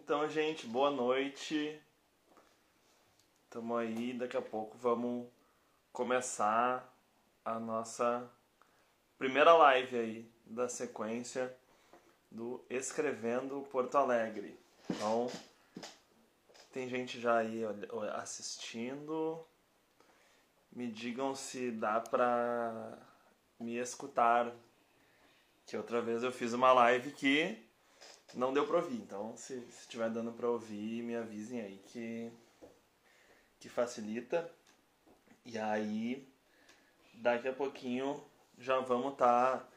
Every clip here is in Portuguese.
Então, gente, boa noite. Tamo aí, daqui a pouco vamos começar a nossa primeira live aí da sequência do Escrevendo Porto Alegre. Então, tem gente já aí assistindo. Me digam se dá pra me escutar. Que outra vez eu fiz uma live que não deu pra ouvir. Então, se estiver dando pra ouvir, me avisem aí que, que facilita. E aí, daqui a pouquinho já vamos estar tá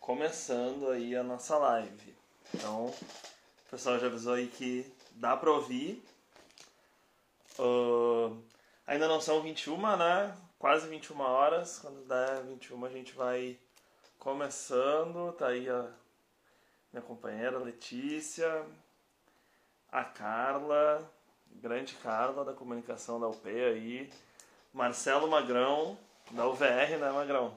começando aí a nossa live. Então, o pessoal já avisou aí que dá pra ouvir. Uh, ainda não são 21, né? Quase 21 horas. Quando der 21 a gente vai começando. Tá aí a minha companheira Letícia, a Carla, grande Carla da comunicação da UP aí, Marcelo Magrão, da UVR, né, Magrão?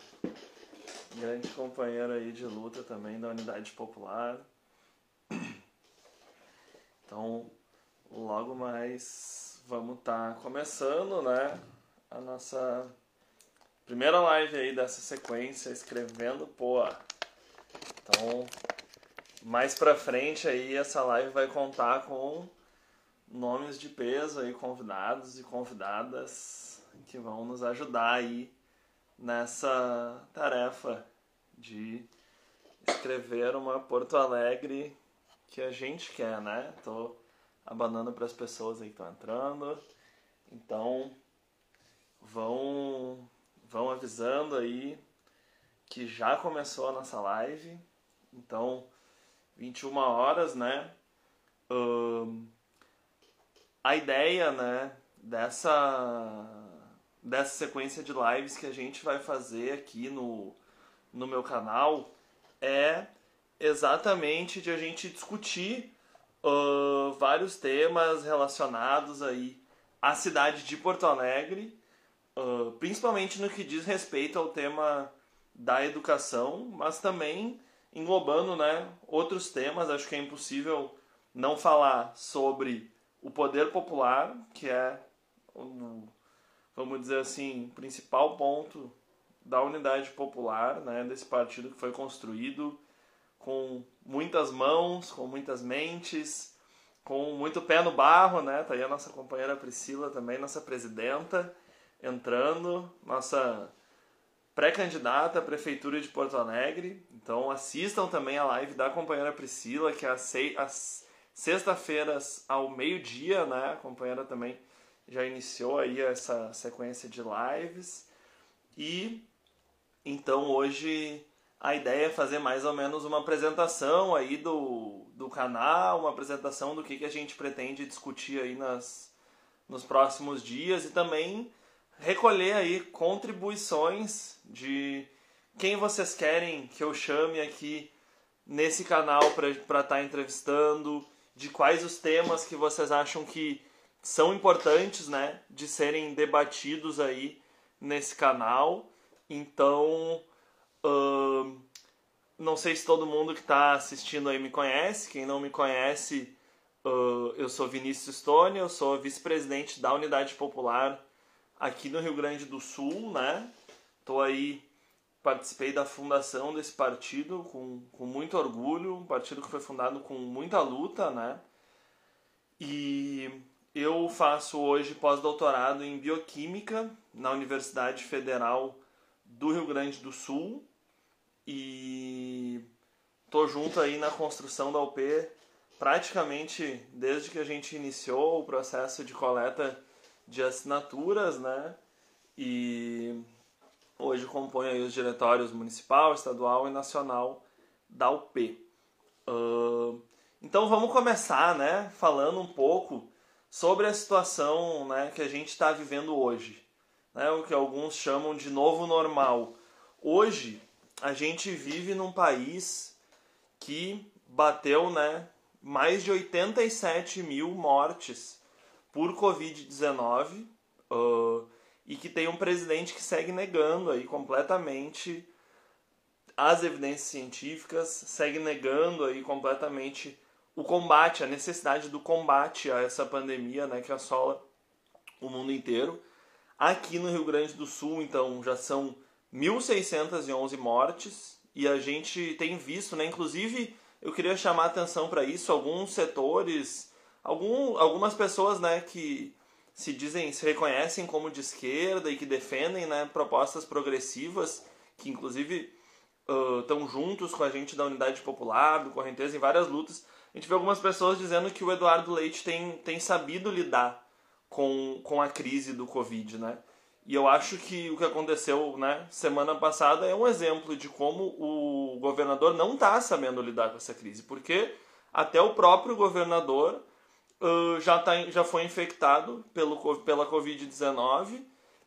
Grande companheiro aí de luta também da Unidade Popular. Então, logo mais vamos estar tá começando, né, a nossa primeira live aí dessa sequência, escrevendo poa. Então, mais pra frente aí essa live vai contar com nomes de peso aí, convidados e convidadas que vão nos ajudar aí nessa tarefa de escrever uma Porto Alegre que a gente quer, né? Tô abanando para as pessoas aí que estão entrando. Então, vão vão avisando aí que já começou a nossa live. Então, 21 horas, né? Um, a ideia, né, dessa, dessa sequência de lives que a gente vai fazer aqui no, no meu canal é exatamente de a gente discutir uh, vários temas relacionados aí à cidade de Porto Alegre, uh, principalmente no que diz respeito ao tema da educação, mas também englobando né, outros temas. Acho que é impossível não falar sobre o poder popular, que é, vamos dizer assim, o principal ponto da unidade popular, né, desse partido que foi construído com muitas mãos, com muitas mentes, com muito pé no barro, né? Tá aí a nossa companheira Priscila também, nossa presidenta, entrando, nossa pré-candidata à Prefeitura de Porto Alegre. Então assistam também a live da companheira Priscila, que é às sexta-feiras ao meio-dia, né? A companheira também já iniciou aí essa sequência de lives. E então hoje a ideia é fazer mais ou menos uma apresentação aí do, do canal, uma apresentação do que, que a gente pretende discutir aí nas, nos próximos dias e também recolher aí contribuições de quem vocês querem que eu chame aqui nesse canal para estar tá entrevistando, de quais os temas que vocês acham que são importantes, né, de serem debatidos aí nesse canal. Então, não sei se todo mundo que está assistindo aí me conhece. Quem não me conhece, uh, eu sou Vinícius Stone, eu sou vice-presidente da Unidade Popular aqui no Rio Grande do Sul, né? Tô aí, participei da fundação desse partido com, com muito orgulho, um partido que foi fundado com muita luta, né? E eu faço hoje pós-doutorado em Bioquímica na Universidade Federal do Rio Grande do Sul e tô junto aí na construção da UP praticamente desde que a gente iniciou o processo de coleta de assinaturas, né? E hoje compõe os diretórios municipal, estadual e nacional da UP. Uh, então vamos começar, né? Falando um pouco sobre a situação, né, que a gente está vivendo hoje, né? O que alguns chamam de novo normal. Hoje a gente vive num país que bateu, né, mais de 87 mil mortes por Covid-19 uh, e que tem um presidente que segue negando aí completamente as evidências científicas, segue negando aí completamente o combate, a necessidade do combate a essa pandemia né, que assola o mundo inteiro. Aqui no Rio Grande do Sul, então, já são 1.611 mortes e a gente tem visto, né, inclusive eu queria chamar atenção para isso, alguns setores, algum, algumas pessoas né, que se dizem, se reconhecem como de esquerda e que defendem né, propostas progressivas, que inclusive estão uh, juntos com a gente da Unidade Popular, do Correnteza, em várias lutas. A gente vê algumas pessoas dizendo que o Eduardo Leite tem, tem sabido lidar com, com a crise do Covid, né? E eu acho que o que aconteceu né, semana passada é um exemplo de como o governador não está sabendo lidar com essa crise, porque até o próprio governador uh, já, tá, já foi infectado pelo, pela Covid-19,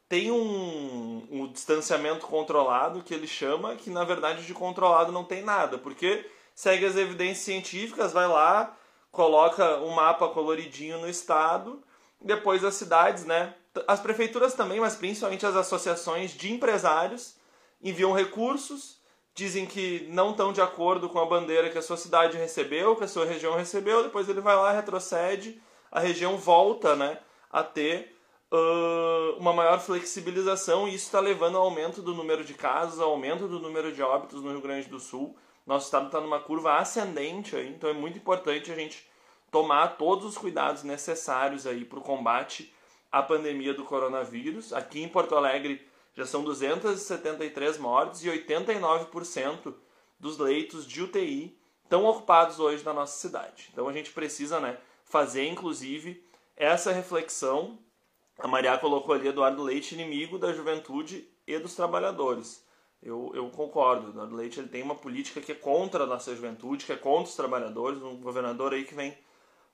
tem um, um distanciamento controlado que ele chama, que na verdade de controlado não tem nada, porque segue as evidências científicas, vai lá, coloca um mapa coloridinho no estado, depois as cidades, né? As prefeituras também, mas principalmente as associações de empresários enviam recursos, dizem que não estão de acordo com a bandeira que a sua cidade recebeu, que a sua região recebeu, depois ele vai lá, retrocede, a região volta né, a ter uh, uma maior flexibilização e isso está levando ao aumento do número de casos, ao aumento do número de óbitos no Rio Grande do Sul. Nosso estado está numa curva ascendente, aí, então é muito importante a gente tomar todos os cuidados necessários aí para o combate à pandemia do coronavírus. Aqui em Porto Alegre já são 273 mortes e 89% dos leitos de UTI estão ocupados hoje na nossa cidade. Então a gente precisa né, fazer, inclusive, essa reflexão. A Maria colocou ali Eduardo Leite, inimigo da juventude e dos trabalhadores. Eu, eu concordo. Eduardo Leite ele tem uma política que é contra a nossa juventude, que é contra os trabalhadores. Um governador aí que vem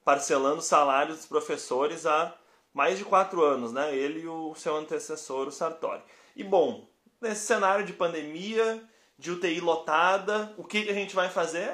parcelando salários dos professores há mais de quatro anos, né? Ele e o seu antecessor, o Sartori. E bom, nesse cenário de pandemia, de UTI lotada, o que, a gente vai fazer?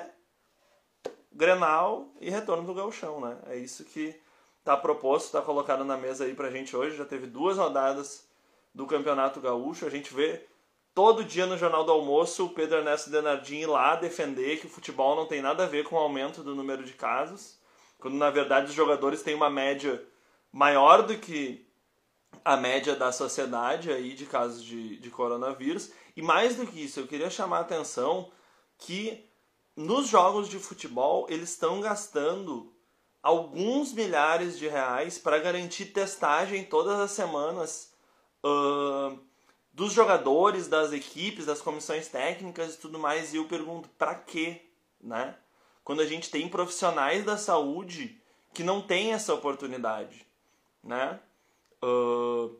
Grenal e retorno do gauchão, né? É isso que está proposto, está colocado na mesa aí pra gente hoje. Já teve duas rodadas do Campeonato Gaúcho. A gente vê todo dia no Jornal do Almoço o Pedro Ernesto Denardim ir lá defender que o futebol não tem nada a ver com o aumento do número de casos, quando na verdade os jogadores têm uma média maior do que a média da sociedade aí de casos de, de coronavírus. E mais do que isso, eu queria chamar a atenção que nos jogos de futebol eles estão gastando alguns milhares de reais para garantir testagem todas as semanas uh, dos jogadores, das equipes, das comissões técnicas e tudo mais. E eu pergunto, para quê? Né? Quando a gente tem profissionais da saúde que não têm essa oportunidade. Né? Uh,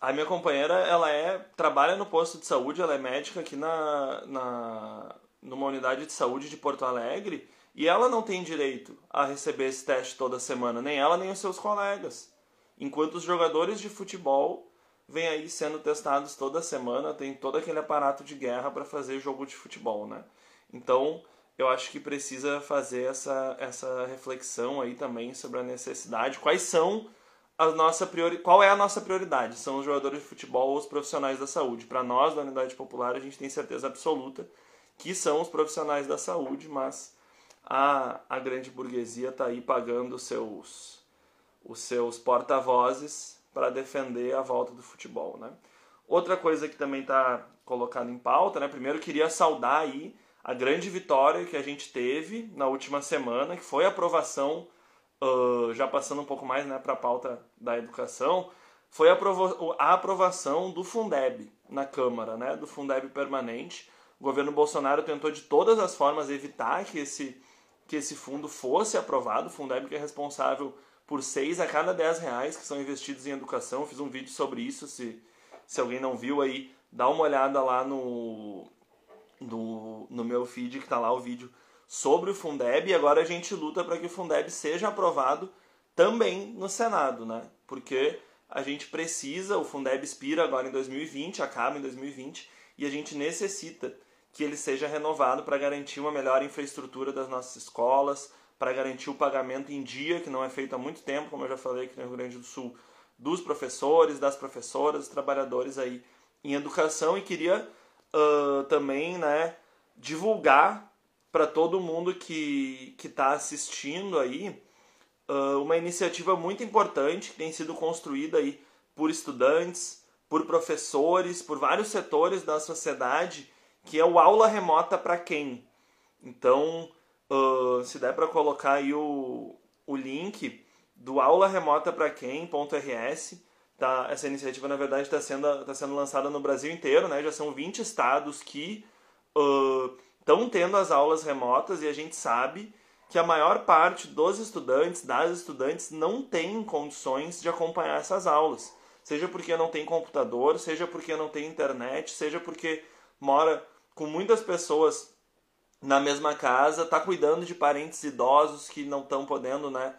a minha companheira, ela é trabalha no posto de saúde, ela é médica aqui na, na numa unidade de saúde de Porto Alegre e ela não tem direito a receber esse teste toda semana, nem ela nem os seus colegas. Enquanto os jogadores de futebol vêm aí sendo testados toda semana, tem todo aquele aparato de guerra para fazer jogo de futebol, né? Então, eu acho que precisa fazer essa, essa reflexão aí também sobre a necessidade, quais são a nossa priori... qual é a nossa prioridade? São os jogadores de futebol ou os profissionais da saúde? Para nós, da Unidade Popular, a gente tem certeza absoluta que são os profissionais da saúde, mas a, a grande burguesia está aí pagando seus, os seus porta-vozes para defender a volta do futebol. Né? Outra coisa que também está colocada em pauta, né? primeiro queria saudar aí a grande vitória que a gente teve na última semana, que foi a aprovação uh, já passando um pouco mais né, para a pauta da educação, foi a, a, aprovação do Fundeb na Câmara, né, do Fundeb permanente. O governo Bolsonaro tentou de todas as formas evitar que esse, que esse fundo fosse aprovado. O Fundeb que é responsável por 6 a cada 10 reais que são investidos em educação. Eu fiz um vídeo sobre isso, se, se alguém não viu aí, dá uma olhada lá no, no, no meu feed, que está lá o vídeo sobre o Fundeb e agora a gente luta para que o Fundeb seja aprovado também no Senado, né? Porque a gente precisa, o Fundeb expira agora em 2020, acaba em 2020, e a gente necessita que ele seja renovado para garantir uma melhor infraestrutura das nossas escolas, para garantir o pagamento em dia, que não é feito há muito tempo, como eu já falei aqui no Rio Grande do Sul, dos professores, das professoras, dos trabalhadores aí em educação e queria uh, também né, divulgar para todo mundo que está assistindo aí uh, uma iniciativa muito importante que tem sido construída aí por estudantes, por professores, por vários setores da sociedade, que é o aula remota para quem. Então, uh, se der para colocar aí o, o link do aula remota para quem.rs, tá, essa iniciativa na verdade está sendo, tá sendo lançada no Brasil inteiro, né? já são 20 estados que estão tendo as aulas remotas e a gente sabe que a maior parte dos estudantes, das estudantes, não tem condições de acompanhar essas aulas. Seja porque não tem computador, seja porque não tem internet, seja porque mora com muitas pessoas na mesma casa, está cuidando de parentes idosos que não estão podendo né,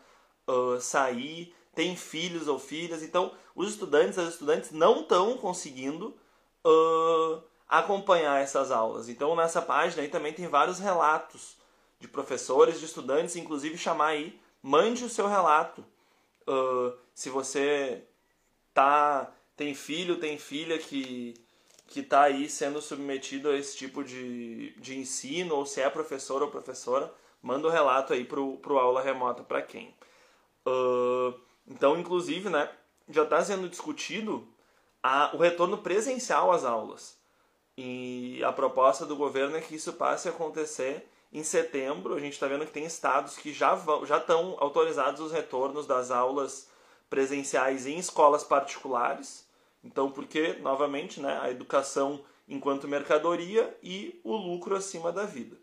uh, sair, tem filhos ou filhas. Então, os estudantes, as estudantes não estão conseguindo uh, acompanhar essas aulas. Então, nessa página aí também tem vários relatos de professores, de estudantes, inclusive chamar aí, mande o seu relato. Uh, se você tá tem filho, tem filha que que está aí sendo submetido a esse tipo de, de ensino, ou se é professor ou professora, manda o um relato aí pro, pro aula remota para quem. Uh, então, inclusive, né, já está sendo discutido a, o retorno presencial às aulas. E a proposta do governo é que isso passe a acontecer em setembro. A gente está vendo que tem estados que já vão, já estão autorizados os retornos das aulas presenciais em escolas particulares. Então, porque, novamente, né, a educação enquanto mercadoria e o lucro acima da vida.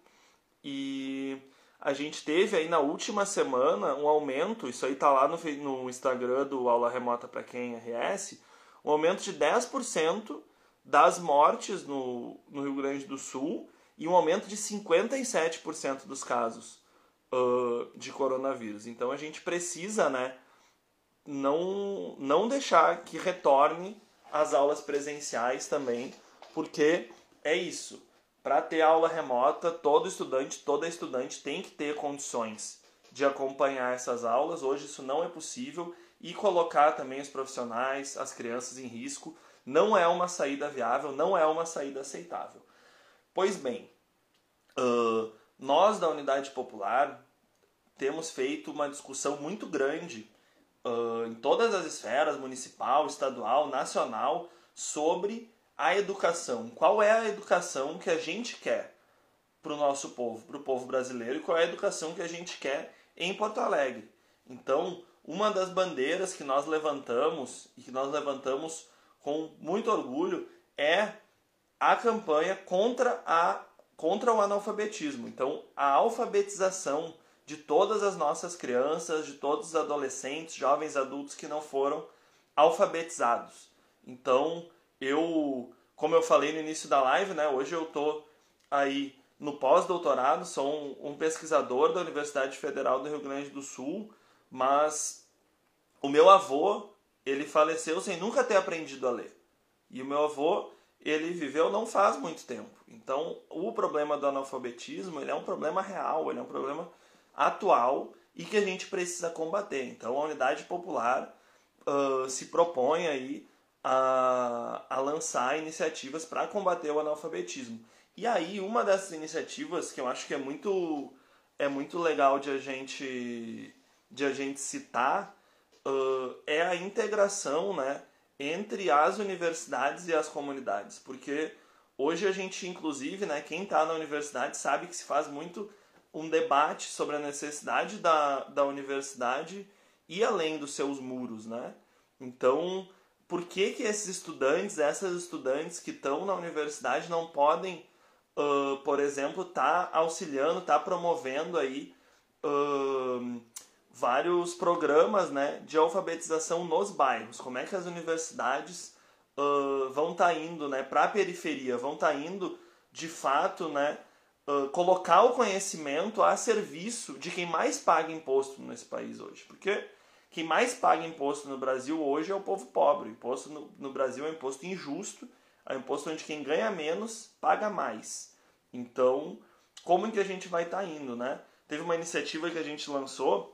E a gente teve aí na última semana um aumento, isso aí está lá no, no Instagram do Aula Remota para quem RS, um aumento de 10% das mortes no, no Rio Grande do Sul e um aumento de 57% dos casos uh, de coronavírus. Então a gente precisa né, não, não deixar que retorne as aulas presenciais também, porque é isso. Para ter aula remota, todo estudante, toda estudante tem que ter condições de acompanhar essas aulas. Hoje isso não é possível e colocar também os profissionais, as crianças em risco, não é uma saída viável, não é uma saída aceitável. Pois bem, uh, nós da Unidade Popular temos feito uma discussão muito grande uh, em todas as esferas, municipal, estadual, nacional, sobre a educação. Qual é a educação que a gente quer para o nosso povo, para o povo brasileiro, e qual é a educação que a gente quer em Porto Alegre. Então, uma das bandeiras que nós levantamos e que nós levantamos com muito orgulho é a campanha contra, a, contra o analfabetismo. Então, a alfabetização de todas as nossas crianças, de todos os adolescentes, jovens adultos que não foram alfabetizados. Então, eu, como eu falei no início da live, né, hoje eu tô aí no pós-doutorado, sou um, um, pesquisador da Universidade Federal do Rio Grande do Sul, mas o meu avô, ele faleceu sem nunca ter aprendido a ler. E o meu avô, ele viveu não faz muito tempo. Então, o problema do analfabetismo, ele é um problema real, ele é um problema atual e que a gente precisa combater. Então a Unidade Popular uh, se propõe aí a, a lançar iniciativas para combater o analfabetismo. E aí uma dessas iniciativas que eu acho que é muito é muito legal de a gente de a gente citar uh, é a integração, né, entre as universidades e as comunidades, porque hoje a gente inclusive, né, quem está na universidade sabe que se faz muito um debate sobre a necessidade da, da universidade e além dos seus muros, né? Então, por que que esses estudantes, essas estudantes que estão na universidade não podem, uh, por exemplo, estar tá auxiliando, estar tá promovendo aí uh, vários programas, né, de alfabetização nos bairros? Como é que as universidades uh, vão estar tá indo, né, para a periferia, vão estar tá indo de fato, né, colocar o conhecimento a serviço de quem mais paga imposto nesse país hoje. Porque quem mais paga imposto no Brasil hoje é o povo pobre. O imposto no, no Brasil é um imposto injusto, é um imposto onde quem ganha menos paga mais. Então, como que a gente vai estar tá indo, né? Teve uma iniciativa que a gente lançou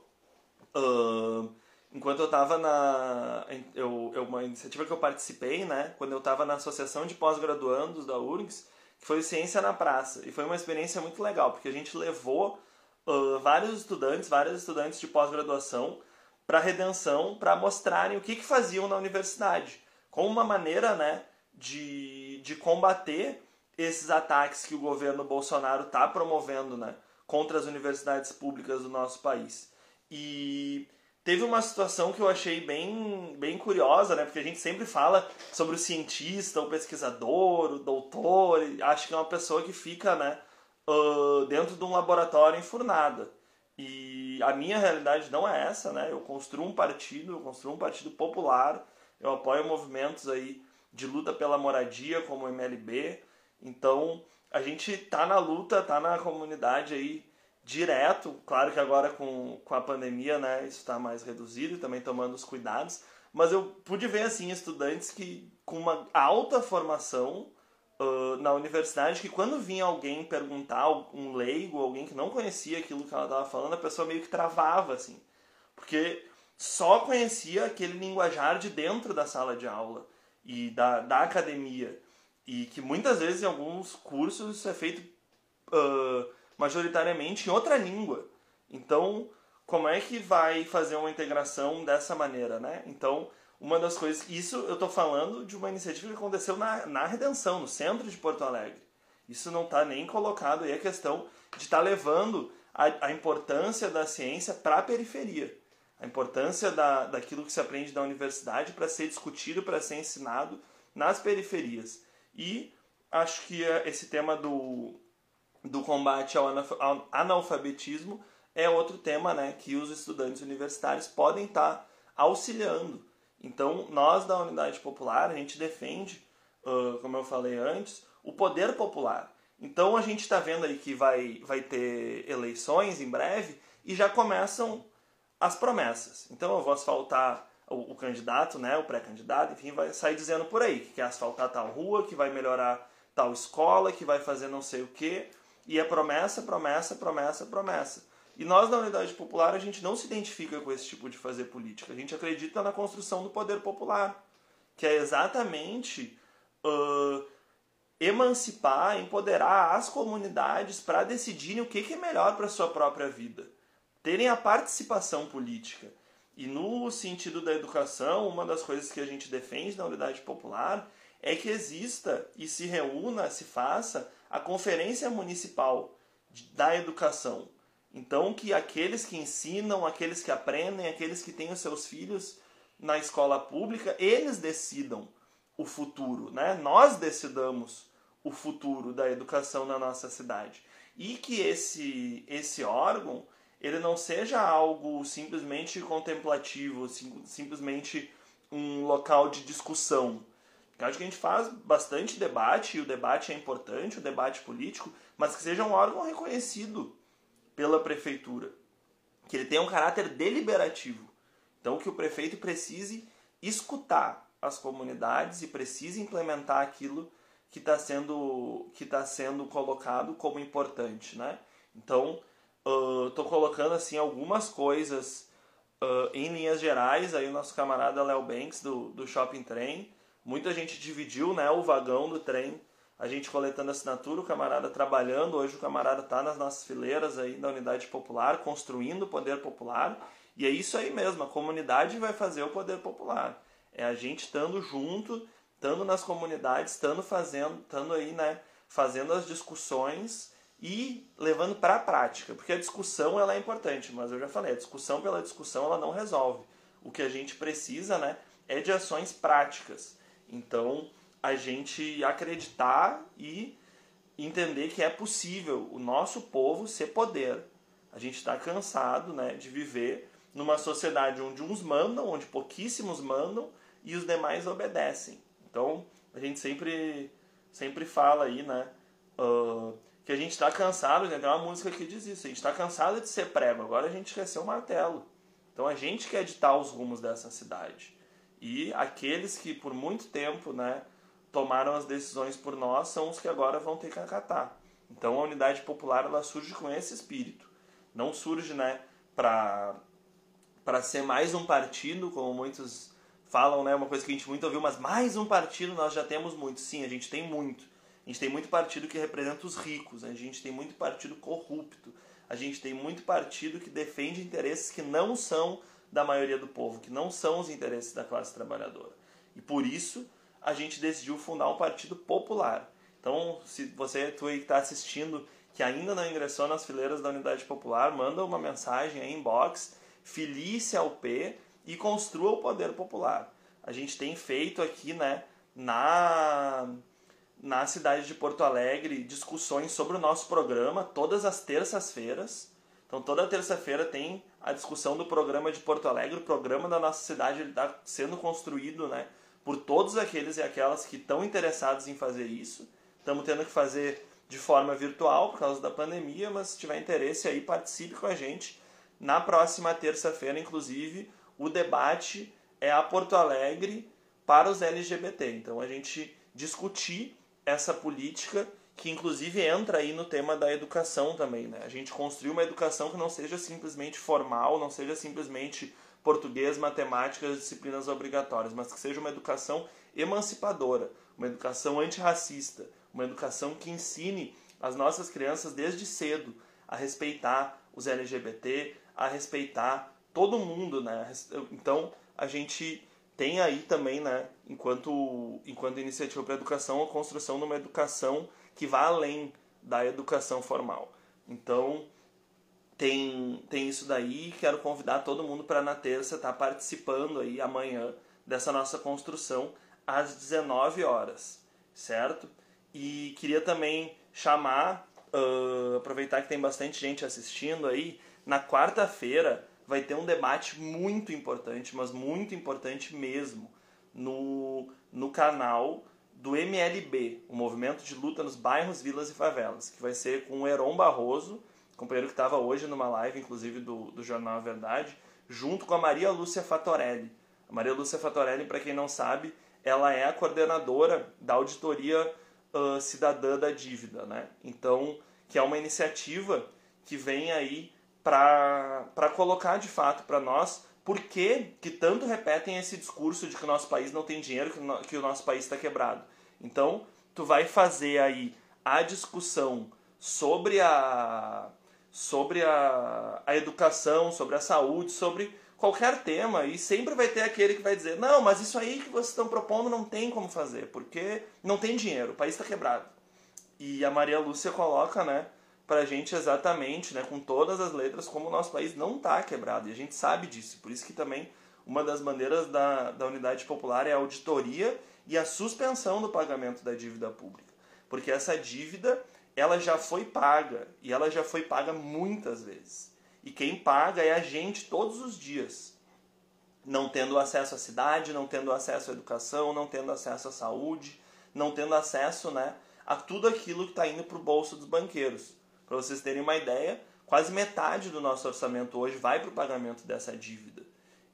uh, enquanto eu estava na... Eu, eu, uma iniciativa que eu participei, né? Quando eu estava na Associação de Pós-Graduandos da URGS, que foi Ciência na Praça. E foi uma experiência muito legal, porque a gente levou uh, vários estudantes, vários estudantes de pós-graduação para Redenção para mostrarem o que, que faziam na universidade, como uma maneira né, de, de combater esses ataques que o governo Bolsonaro está promovendo né, contra as universidades públicas do nosso país. E teve uma situação que eu achei bem, bem curiosa, né? Porque a gente sempre fala sobre o cientista, o pesquisador, o doutor, acho que é uma pessoa que fica, né, uh, dentro de um laboratório enfurnada. E a minha realidade não é essa, né? Eu construo um partido, eu construo um partido popular, eu apoio movimentos aí de luta pela moradia, como o MLB. Então, a gente tá na luta, tá na comunidade aí direto. Claro que agora com, com a pandemia, né, isso está mais reduzido, também tomando os cuidados. Mas eu pude ver, assim, estudantes que com uma alta formação uh, na universidade, que quando vinha alguém perguntar, um leigo, alguém que não conhecia aquilo que ela estava falando, a pessoa meio que travava, assim. Porque só conhecia aquele linguajar de dentro da sala de aula e da, da academia. E que muitas vezes em alguns cursos isso é feito... Uh, majoritariamente em outra língua. Então, como é que vai fazer uma integração dessa maneira, né? Então, uma das coisas... Isso eu estou falando de uma iniciativa que aconteceu na, na Redenção, no centro de Porto Alegre. Isso não está nem colocado aí a questão de estar tá levando a, a importância da ciência para a periferia. A importância da, daquilo que se aprende na universidade para ser discutido, para ser ensinado nas periferias. E acho que esse tema do, do combate ao analfabetismo é outro tema né, que os estudantes universitários podem estar tá auxiliando. Então, nós da Unidade Popular, a gente defende, uh, como eu falei antes, o poder popular. Então, a gente está vendo aí que vai, vai ter eleições em breve e já começam as promessas. Então, eu vou asfaltar o, o candidato, né, o pré-candidato, enfim, vai sair dizendo por aí que quer asfaltar tal rua, que vai melhorar tal escola, que vai fazer não sei o quê. E é promessa, promessa, promessa, promessa. E nós, na Unidade Popular, a gente não se identifica com esse tipo de fazer política. A gente acredita na construção do poder popular, que é exatamente uh, emancipar, empoderar as comunidades para decidirem o que, que é melhor para a sua própria vida. Terem a participação política. E no sentido da educação, uma das coisas que a gente defende na Unidade Popular é que exista e se reúna, se faça a Conferência Municipal da Educação. Então, que aqueles que ensinam, aqueles que aprendem, aqueles que têm os seus filhos na escola pública, eles decidam o futuro, né? Nós decidamos o futuro da educação na nossa cidade. E que esse, esse órgão ele não seja algo simplesmente contemplativo, sim, simplesmente um local de discussão, eu acho que a gente faz bastante debate, e o debate é importante, o debate político, mas que seja um órgão reconhecido pela prefeitura. Que ele tenha um caráter deliberativo. Então, que o prefeito precise escutar as comunidades e precise implementar aquilo que está sendo, que tá sendo colocado como importante. Né? Então, estou uh, colocando assim algumas coisas uh, em linhas gerais. Aí o nosso camarada Léo Banks, do, do Shopping Train, Muita gente dividiu né, o vagão do trem, a gente coletando assinatura, o camarada trabalhando. Hoje o camarada está nas nossas fileiras aí da unidade popular, construindo o poder popular. E é isso aí mesmo, a comunidade vai fazer o poder popular. É a gente estando junto, estando nas comunidades, estando fazendo, estando aí, né, fazendo as discussões e levando para a prática, porque a discussão ela é importante, mas eu já falei, a discussão pela discussão ela não resolve. O que a gente precisa, né, é de ações práticas. Então, a gente acreditar e entender que é possível o nosso povo ser poder. A gente está cansado né, de viver numa sociedade onde uns mandam, onde pouquíssimos mandam e os demais obedecem. Então, a gente sempre, sempre fala aí, né? Uh, que a gente está cansado, né? tem uma música que diz isso, a gente está cansado de ser prego, agora a gente quer ser o martelo. Então a gente quer ditar os rumos dessa cidade. E aqueles que por muito tempo né, tomaram as decisões por nós são os que agora vão ter que acatar. Então a unidade popular ela surge com esse espírito. Não surge né, para ser mais um partido, como muitos falam, né, uma coisa que a gente muito ouviu, mas mais um partido nós já temos muito. Sim, a gente tem muito. A gente tem muito partido que representa os ricos, a gente tem muito partido corrupto, a gente tem muito partido que defende interesses que não são da maioria do povo, que não são os interesses da classe trabalhadora. E por isso a gente decidiu fundar um partido popular. Então, se você tu que está assistindo que ainda não ingressou nas fileiras da Unidade Popular, manda uma mensagem aí inbox, filie-se ao P e construa o poder popular. A gente tem feito aqui, né, na na cidade de Porto Alegre discussões sobre o nosso programa todas as terças-feiras. Então toda terça-feira tem a discussão do programa de Porto Alegre, o programa da nossa cidade está sendo construído, né, por todos aqueles e aquelas que estão interessados em fazer isso. Estamos tendo que fazer de forma virtual por causa da pandemia, mas se tiver interesse aí participe com a gente. Na próxima terça-feira, inclusive, o debate é a Porto Alegre para os LGBT. Então a gente discutir essa política que inclusive entra aí no tema da educação também, né? A gente construir uma educação que não seja simplesmente formal, não seja simplesmente português, matemática, disciplinas obrigatórias, mas que seja uma educação emancipadora, uma educação antirracista, uma educação que ensine as nossas crianças desde cedo a respeitar os LGBT, a respeitar todo mundo, né? Então, a gente tem aí também, né, enquanto, enquanto iniciativa para a educação, a construção de uma educação que vá além da educação formal. Então, tem, tem isso daí. Quero convidar todo mundo para na terça estar tá participando aí amanhã dessa nossa construção às 19 horas, certo? E queria também chamar, uh, aproveitar que tem bastante gente assistindo aí, na quarta-feira vai ter um debate muito importante, mas muito importante mesmo, no, no canal do MLB, o Movimento de Luta nos Bairros, Vilas e Favelas, que vai ser com o Heron Barroso, companheiro que estava hoje numa live, inclusive, do, do Jornal A Verdade, junto com a Maria Lúcia Fatorelli. A Maria Lúcia Fatorelli, para quem não sabe, ela é a coordenadora da auditoria uh, cidadã da dívida, né? Então, que é uma iniciativa que vem aí para colocar de fato para nós por que, que tanto repetem esse discurso de que o nosso país não tem dinheiro, que, no, que o nosso país está quebrado. Então, tu vai fazer aí a discussão sobre a sobre a, a educação, sobre a saúde, sobre qualquer tema e sempre vai ter aquele que vai dizer não, mas isso aí que vocês estão propondo não tem como fazer porque não tem dinheiro, o país está quebrado. E a Maria Lúcia coloca, né, para a gente exatamente, né, com todas as letras, como o nosso país não está quebrado. E a gente sabe disso. Por isso que também uma das bandeiras da, da unidade popular é a auditoria e a suspensão do pagamento da dívida pública. Porque essa dívida ela já foi paga e ela já foi paga muitas vezes. E quem paga é a gente todos os dias. Não tendo acesso à cidade, não tendo acesso à educação, não tendo acesso à saúde, não tendo acesso né, a tudo aquilo que está indo para o bolso dos banqueiros. Para vocês terem uma ideia, quase metade do nosso orçamento hoje vai para o pagamento dessa dívida.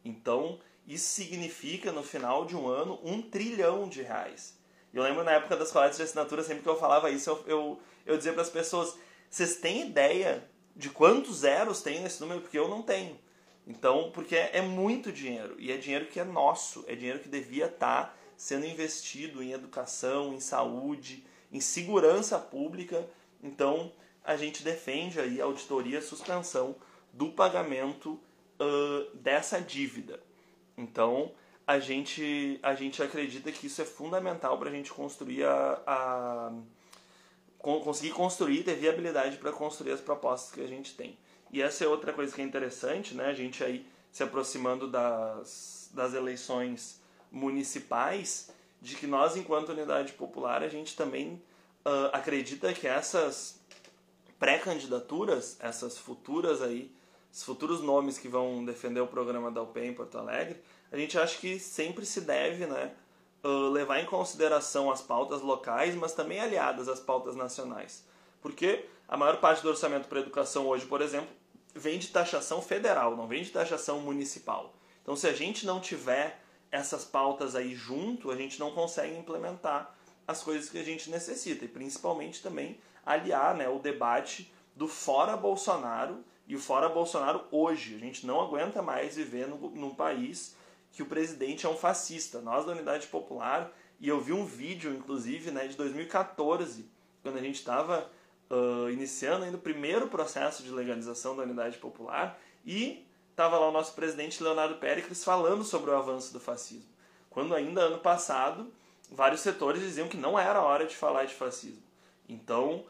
Então, isso significa, no final de um ano, um trilhão de reais. Eu lembro na época das coletas de assinatura, sempre que eu falava isso, eu, eu, eu dizia para as pessoas: vocês têm ideia de quantos zeros tem nesse número? Porque eu não tenho. Então, porque é, é muito dinheiro. E é dinheiro que é nosso, é dinheiro que devia estar tá sendo investido em educação, em saúde, em segurança pública. Então, a gente defende aí a auditoria suspensão do pagamento uh, dessa dívida. Então, a gente, a gente acredita que isso é fundamental para a gente construir a, a conseguir construir, ter viabilidade para construir as propostas que a gente tem. E essa é outra coisa que é interessante, né? A gente aí se aproximando das, das eleições municipais, de que nós, enquanto unidade popular, a gente também uh, acredita que essas pré-candidaturas, essas futuras aí, os futuros nomes que vão defender o programa da UP em Porto Alegre, a gente acha que sempre se deve, né, levar em consideração as pautas locais, mas também aliadas às pautas nacionais. Porque a maior parte do orçamento para educação hoje, por exemplo, vem de taxação federal, não vem de taxação municipal. Então, se a gente não tiver essas pautas aí junto, a gente não consegue implementar as coisas que a gente necessita e principalmente também aliar né, o debate do fora Bolsonaro e o fora Bolsonaro hoje. A gente não aguenta mais viver no, num país que o presidente é um fascista. Nós da Unidade Popular e eu vi um vídeo, inclusive, né, de 2014, quando a gente estava uh, iniciando ainda o primeiro processo de legalização da unidade popular, e estava lá o nosso presidente Leonardo Péricles falando sobre o avanço do fascismo. Quando ainda ano passado, vários setores diziam que não era hora de falar de fascismo. Então,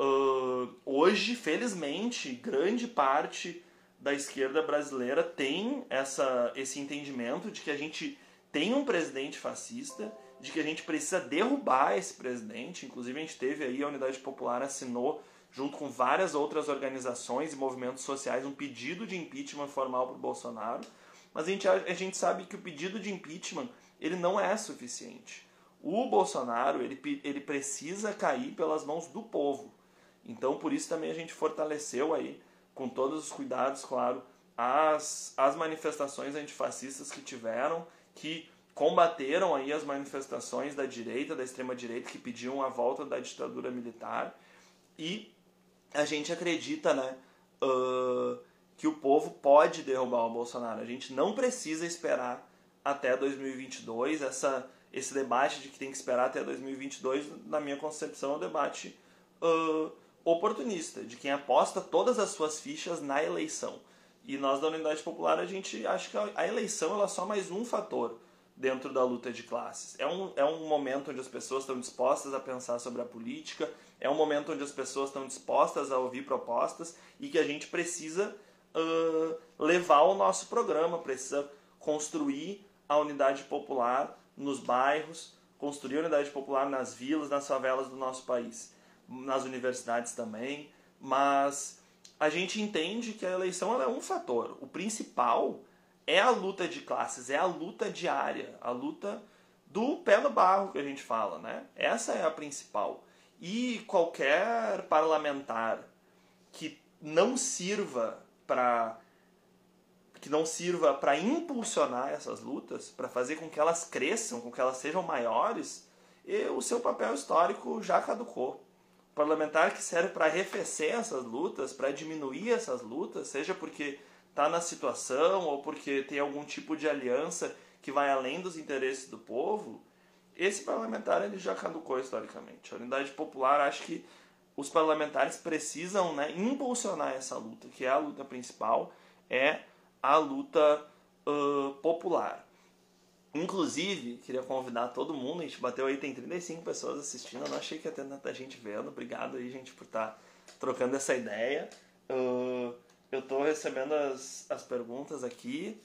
uh, hoje, felizmente, grande parte da esquerda brasileira tem essa, esse entendimento de que a gente tem um presidente fascista, de que a gente precisa derrubar esse presidente. Inclusive, a gente teve aí, a Unidade Popular assinou, junto com várias outras organizações e movimentos sociais, um pedido de impeachment formal para o Bolsonaro. Mas a gente, a gente sabe que o pedido de impeachment ele não é suficiente. O Bolsonaro ele, ele precisa cair pelas mãos do povo. Então, por isso também a gente fortaleceu aí, com todos os cuidados, claro, as, as manifestações antifascistas que tiveram, que combateram aí as manifestações da direita, da extrema direita, que pediam a volta da ditadura militar. E a gente acredita, né, uh, que o povo pode derrubar o Bolsonaro. A gente não precisa esperar até 2022. Essa, esse debate de que tem que esperar até 2022, na minha concepção, é um debate uh, oportunista, de quem aposta todas as suas fichas na eleição. E nós da Unidade Popular, a gente acha que a eleição ela é só mais um fator dentro da luta de classes. É um, é um momento onde as pessoas estão dispostas a pensar sobre a política, é um momento onde as pessoas estão dispostas a ouvir propostas e que a gente precisa uh, levar o nosso programa, precisa construir a unidade popular nos bairros, construir a unidade popular nas vilas, nas favelas do nosso país, nas universidades também, mas a gente entende que a eleição é um fator. O principal é a luta de classes, é a luta diária, a luta do pé no barro que a gente fala, né? Essa é a principal. E qualquer parlamentar que não sirva para que não sirva para impulsionar essas lutas, para fazer com que elas cresçam, com que elas sejam maiores, o seu papel histórico já caducou. Parlamentar que serve para arrefecer essas lutas, para diminuir essas lutas, seja porque está na situação ou porque tem algum tipo de aliança que vai além dos interesses do povo, esse parlamentar ele já caducou historicamente. A unidade popular, acho que os parlamentares precisam né, impulsionar essa luta, que é a luta principal, é a luta uh, popular. Inclusive, queria convidar todo mundo, a gente bateu aí, tem 35 pessoas assistindo, eu não achei que ia ter tanta gente vendo, obrigado aí, gente, por estar tá trocando essa ideia. Uh, eu estou recebendo as, as perguntas aqui,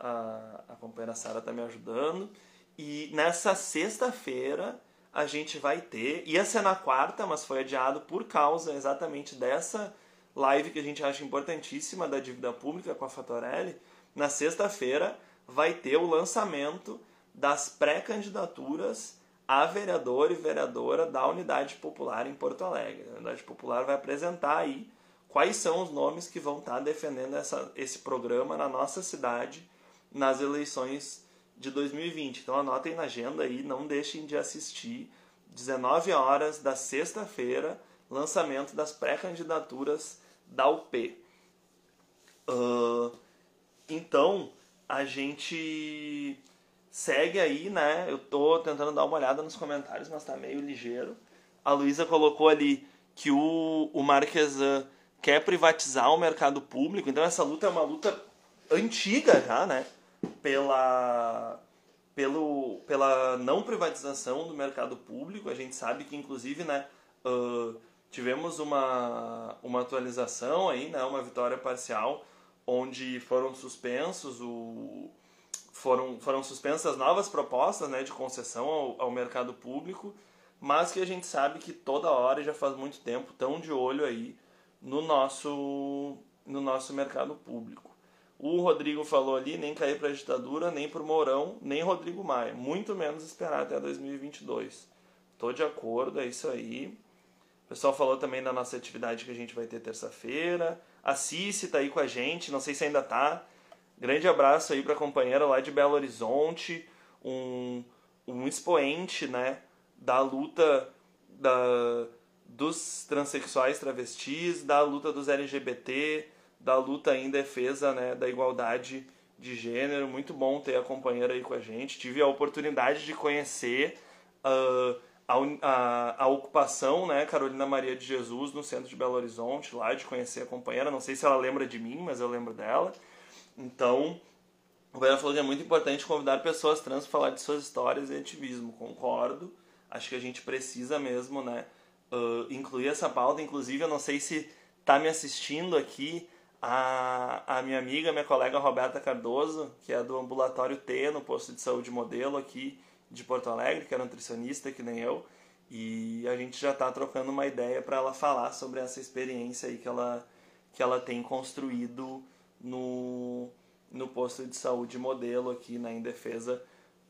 a, a companheira Sara está me ajudando, e nessa sexta-feira a gente vai ter, ia ser na quarta, mas foi adiado por causa exatamente dessa live que a gente acha importantíssima da dívida pública com a Fatorelli, na sexta-feira vai ter o lançamento das pré-candidaturas a vereador e vereadora da Unidade Popular em Porto Alegre. A Unidade Popular vai apresentar aí quais são os nomes que vão estar defendendo essa, esse programa na nossa cidade nas eleições de 2020. Então anotem na agenda aí, não deixem de assistir. 19 horas da sexta-feira, lançamento das pré-candidaturas da UP. Uh, então, a gente segue aí, né? Eu tô tentando dar uma olhada nos comentários, mas tá meio ligeiro. A Luísa colocou ali que o, o Marquesan quer privatizar o mercado público, então essa luta é uma luta antiga já, né? Pela, pelo, pela não privatização do mercado público. A gente sabe que, inclusive, né? Uh, tivemos uma, uma atualização aí, né, uma vitória parcial, onde foram suspensos o foram, foram suspensas novas propostas né, de concessão ao, ao mercado público, mas que a gente sabe que toda hora, já faz muito tempo, estão de olho aí no nosso, no nosso mercado público. O Rodrigo falou ali, nem cair para a ditadura, nem para o Mourão, nem Rodrigo Maia. Muito menos esperar até 2022. Estou de acordo, é isso aí. O pessoal falou também da nossa atividade que a gente vai ter terça-feira. A Cici tá aí com a gente, não sei se ainda tá. Grande abraço aí para a companheira lá de Belo Horizonte, um, um expoente né, da luta da, dos transexuais travestis, da luta dos LGBT, da luta em defesa né, da igualdade de gênero. Muito bom ter a companheira aí com a gente. Tive a oportunidade de conhecer uh, a, a, a, ocupação, né, Carolina Maria de Jesus, no centro de Belo Horizonte, lá de conhecer a companheira. Não sei se ela lembra de mim, mas eu lembro dela. Então, o Bela falou que é muito importante convidar pessoas trans para falar de suas histórias e ativismo. Concordo. Acho que a gente precisa mesmo, né, uh, incluir essa pauta. Inclusive, eu não sei se está me assistindo aqui a, a minha amiga, minha colega Roberta Cardoso, que é do Ambulatório T, no posto de saúde modelo aqui de Porto Alegre, que é nutricionista, que nem eu, e a gente já está trocando uma ideia para ela falar sobre essa experiência aí que ela, que ela tem construído no, no posto de saúde modelo aqui, né, em defesa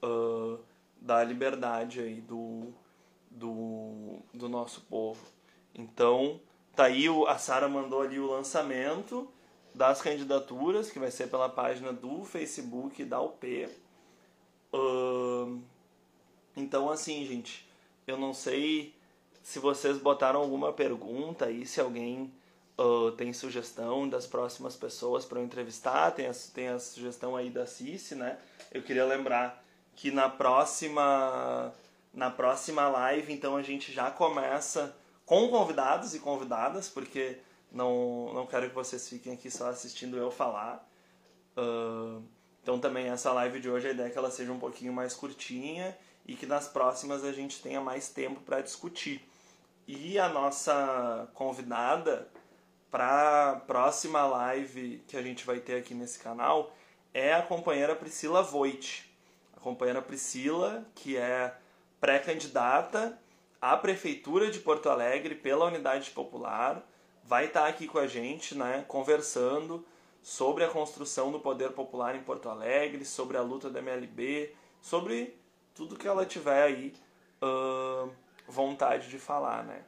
uh, da liberdade aí do, do, do nosso povo. Então, tá aí, o, a Sara mandou ali o lançamento das candidaturas, que vai ser pela página do Facebook da UP. Uh, então, assim, gente, eu não sei se vocês botaram alguma pergunta aí, se alguém uh, tem sugestão das próximas pessoas para eu entrevistar, tem a, tem a sugestão aí da Cici, né? Eu queria lembrar que na próxima na próxima live, então a gente já começa com convidados e convidadas, porque não, não quero que vocês fiquem aqui só assistindo eu falar. Uh, então também essa live de hoje a ideia é que ela seja um pouquinho mais curtinha e que nas próximas a gente tenha mais tempo para discutir. E a nossa convidada para a próxima live que a gente vai ter aqui nesse canal é a companheira Priscila Voit. A companheira Priscila, que é pré-candidata à Prefeitura de Porto Alegre pela Unidade Popular, vai estar aqui com a gente, né, conversando sobre a construção do poder popular em Porto Alegre, sobre a luta da MLB, sobre tudo que ela tiver aí uh, vontade de falar, né?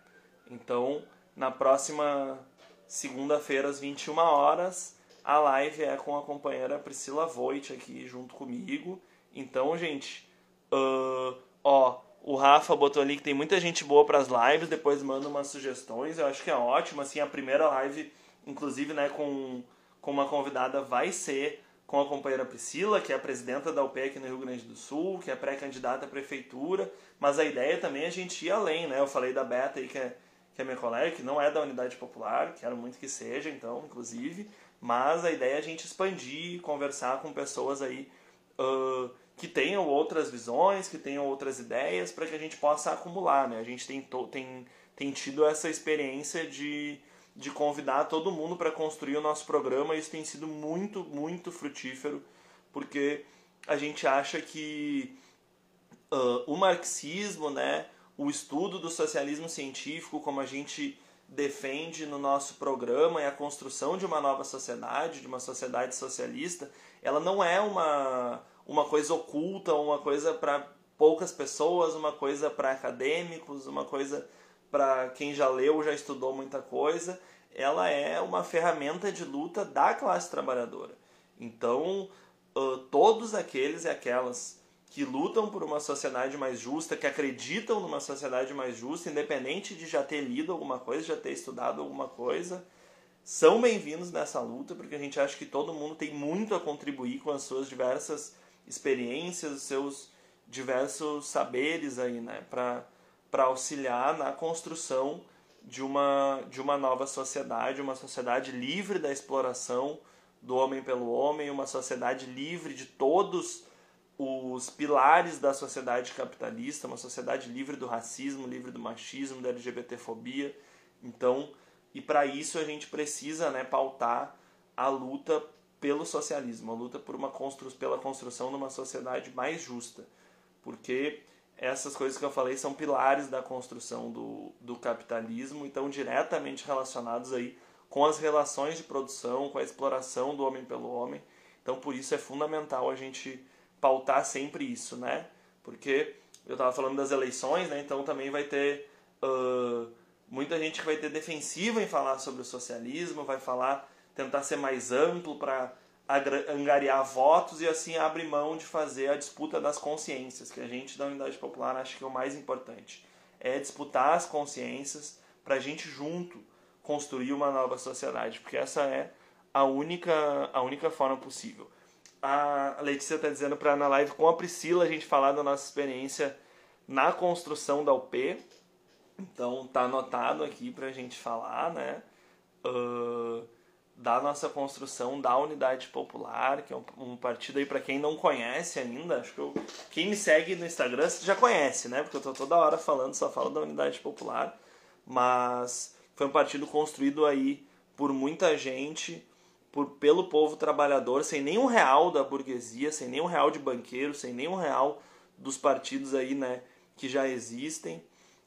Então, na próxima segunda-feira, às 21 horas, a live é com a companheira Priscila Voit aqui junto comigo. Então, gente, uh, ó, o Rafa botou ali que tem muita gente boa para as lives, depois manda umas sugestões. Eu acho que é ótimo, assim, a primeira live, inclusive, né, com, com uma convidada vai ser com a companheira Priscila, que é a presidenta da UPEC no Rio Grande do Sul, que é pré-candidata à prefeitura, mas a ideia também é a gente ir além, né? Eu falei da Beta aí, que é, que é minha colega, que não é da Unidade Popular, quero muito que seja, então, inclusive, mas a ideia é a gente expandir, conversar com pessoas aí uh, que tenham outras visões, que tenham outras ideias, para que a gente possa acumular, né? A gente tem, tem, tem tido essa experiência de de convidar todo mundo para construir o nosso programa. Isso tem sido muito, muito frutífero, porque a gente acha que uh, o marxismo, né, o estudo do socialismo científico, como a gente defende no nosso programa, e a construção de uma nova sociedade, de uma sociedade socialista, ela não é uma, uma coisa oculta, uma coisa para poucas pessoas, uma coisa para acadêmicos, uma coisa para quem já leu, já estudou muita coisa, ela é uma ferramenta de luta da classe trabalhadora. Então, todos aqueles e aquelas que lutam por uma sociedade mais justa, que acreditam numa sociedade mais justa, independente de já ter lido alguma coisa, já ter estudado alguma coisa, são bem-vindos nessa luta, porque a gente acha que todo mundo tem muito a contribuir com as suas diversas experiências, os seus diversos saberes aí, né, para auxiliar na construção de uma, de uma nova sociedade, uma sociedade livre da exploração do homem pelo homem, uma sociedade livre de todos os pilares da sociedade capitalista, uma sociedade livre do racismo, livre do machismo, da LGBTfobia. Então, e para isso a gente precisa, né, pautar a luta pelo socialismo, a luta por uma constru pela construção de uma sociedade mais justa, porque essas coisas que eu falei são pilares da construção do, do capitalismo e estão diretamente relacionados aí com as relações de produção, com a exploração do homem pelo homem. Então, por isso é fundamental a gente pautar sempre isso, né? Porque eu estava falando das eleições, né? Então também vai ter uh, muita gente que vai ter defensiva em falar sobre o socialismo, vai falar, tentar ser mais amplo para angariar votos e assim abre mão de fazer a disputa das consciências, que a gente da Unidade Popular acha que é o mais importante. É disputar as consciências para a gente junto construir uma nova sociedade, porque essa é a única, a única forma possível. A Letícia está dizendo para na live com a Priscila a gente falar da nossa experiência na construção da UP. Então tá anotado aqui para a gente falar, né? Uh, da nossa construção da Unidade Popular, que é um, um partido aí para quem não conhece ainda, acho que eu, quem me segue no Instagram já conhece, né? Porque eu tô toda hora falando, só falo da Unidade Popular, mas foi um partido construído aí por muita gente, por, pelo povo trabalhador, sem nenhum real da burguesia, sem nenhum real de banqueiro, sem nenhum real dos partidos aí, né, que já existem.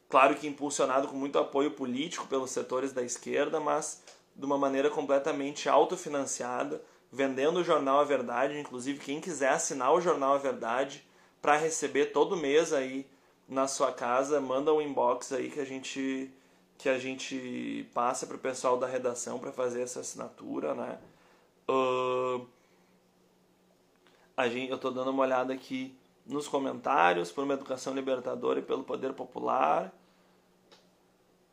Claro que impulsionado com muito apoio político pelos setores da esquerda, mas de uma maneira completamente autofinanciada, vendendo o jornal A Verdade, inclusive quem quiser assinar o jornal A Verdade para receber todo mês aí na sua casa, manda um inbox aí que a gente que a gente passa para o pessoal da redação para fazer essa assinatura, né? Uh, a gente, eu estou dando uma olhada aqui nos comentários por uma educação libertadora e pelo poder popular.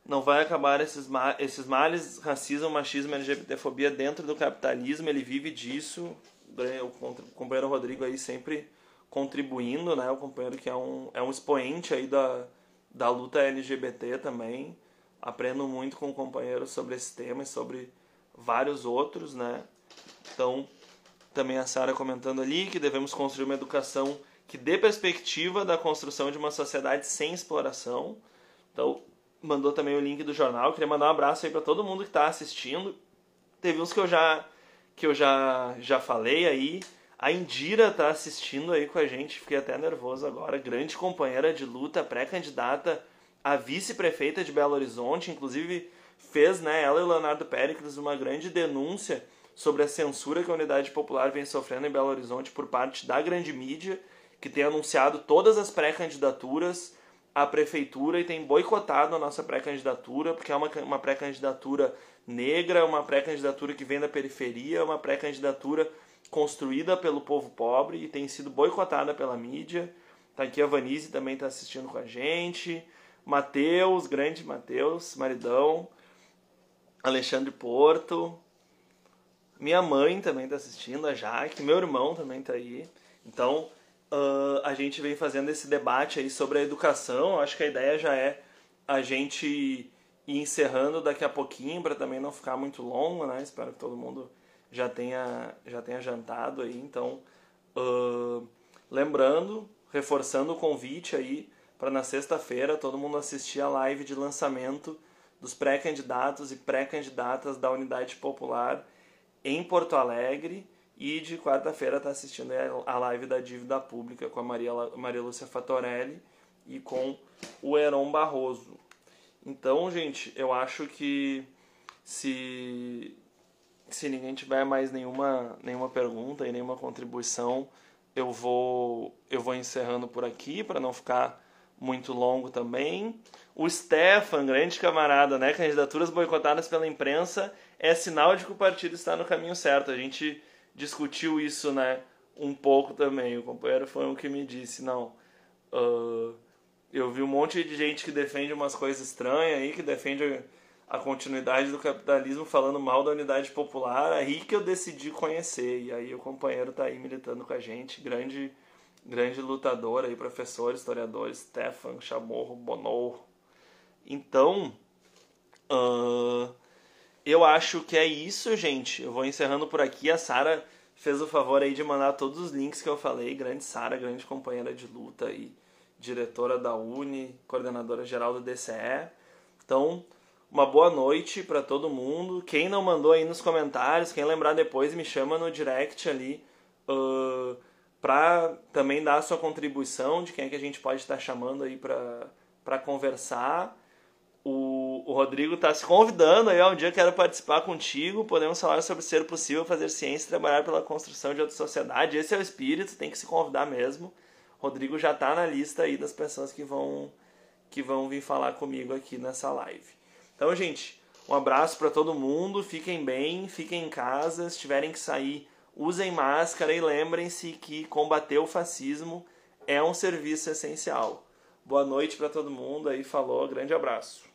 Não vai acabar esses, ma esses males, racismo, machismo, LGBTfobia dentro do capitalismo, ele vive disso. O companheiro Rodrigo aí sempre contribuindo, né? O companheiro que é um, é um expoente aí da, da luta LGBT também. Aprendo muito com o companheiro sobre esse tema e sobre vários outros, né? Então, também a Sara comentando ali que devemos construir uma educação que dê perspectiva da construção de uma sociedade sem exploração. Então, mandou também o link do jornal. Queria mandar um abraço aí para todo mundo que está assistindo. Teve uns que eu já que eu já já falei aí. A Indira está assistindo aí com a gente, fiquei até nervoso agora. Grande companheira de luta, pré-candidata a vice-prefeita de Belo Horizonte, inclusive fez, né, ela e o Leonardo Péricles uma grande denúncia sobre a censura que a Unidade Popular vem sofrendo em Belo Horizonte por parte da grande mídia, que tem anunciado todas as pré-candidaturas a prefeitura e tem boicotado a nossa pré-candidatura, porque é uma, uma pré-candidatura negra, uma pré-candidatura que vem da periferia, uma pré-candidatura construída pelo povo pobre e tem sido boicotada pela mídia. Tá aqui a Vanise também está assistindo com a gente. Matheus, grande Matheus, maridão. Alexandre Porto. Minha mãe também está assistindo, a Jaque. Meu irmão também está aí. Então, uh, a gente vem fazendo esse debate aí sobre a educação. Acho que a ideia já é a gente ir encerrando daqui a pouquinho para também não ficar muito longo, né? Espero que todo mundo já tenha já tenha jantado aí. Então, uh, lembrando, reforçando o convite aí para na sexta-feira todo mundo assistir a live de lançamento dos pré-candidatos e pré-candidatas da Unidade Popular em Porto Alegre e de quarta-feira está assistindo a live da dívida pública com a Maria, Maria Lúcia Fatorelli e com o Heron Barroso. Então, gente, eu acho que se, se ninguém tiver mais nenhuma, nenhuma pergunta e nenhuma contribuição, eu vou, eu vou encerrando por aqui para não ficar muito longo também. O Stefan, grande camarada, né? Candidaturas boicotadas pela imprensa é sinal de que o partido está no caminho certo. A gente discutiu isso, né, um pouco também. O companheiro foi um que me disse, não, uh, eu vi um monte de gente que defende umas coisas estranhas aí, que defende a continuidade do capitalismo falando mal da unidade popular, aí que eu decidi conhecer. E aí o companheiro tá aí militando com a gente, grande grande lutador aí, professor, historiador, Stefan Chamorro Bonou. Então, uh, eu acho que é isso, gente. Eu vou encerrando por aqui. A Sara fez o favor aí de mandar todos os links que eu falei. Grande Sara, grande companheira de luta e diretora da Uni, coordenadora geral do DCE. Então, uma boa noite para todo mundo. Quem não mandou aí nos comentários, quem lembrar depois, me chama no direct ali uh, para também dar a sua contribuição de quem é que a gente pode estar chamando aí para conversar. O, o Rodrigo está se convidando aí, ó, um dia quero participar contigo, podemos falar sobre ser possível fazer ciência e trabalhar pela construção de outra sociedade. Esse é o espírito, tem que se convidar mesmo. Rodrigo já está na lista aí das pessoas que vão que vão vir falar comigo aqui nessa live. Então, gente, um abraço para todo mundo, fiquem bem, fiquem em casa, se tiverem que sair, usem máscara e lembrem-se que combater o fascismo é um serviço essencial. Boa noite para todo mundo aí, falou, grande abraço.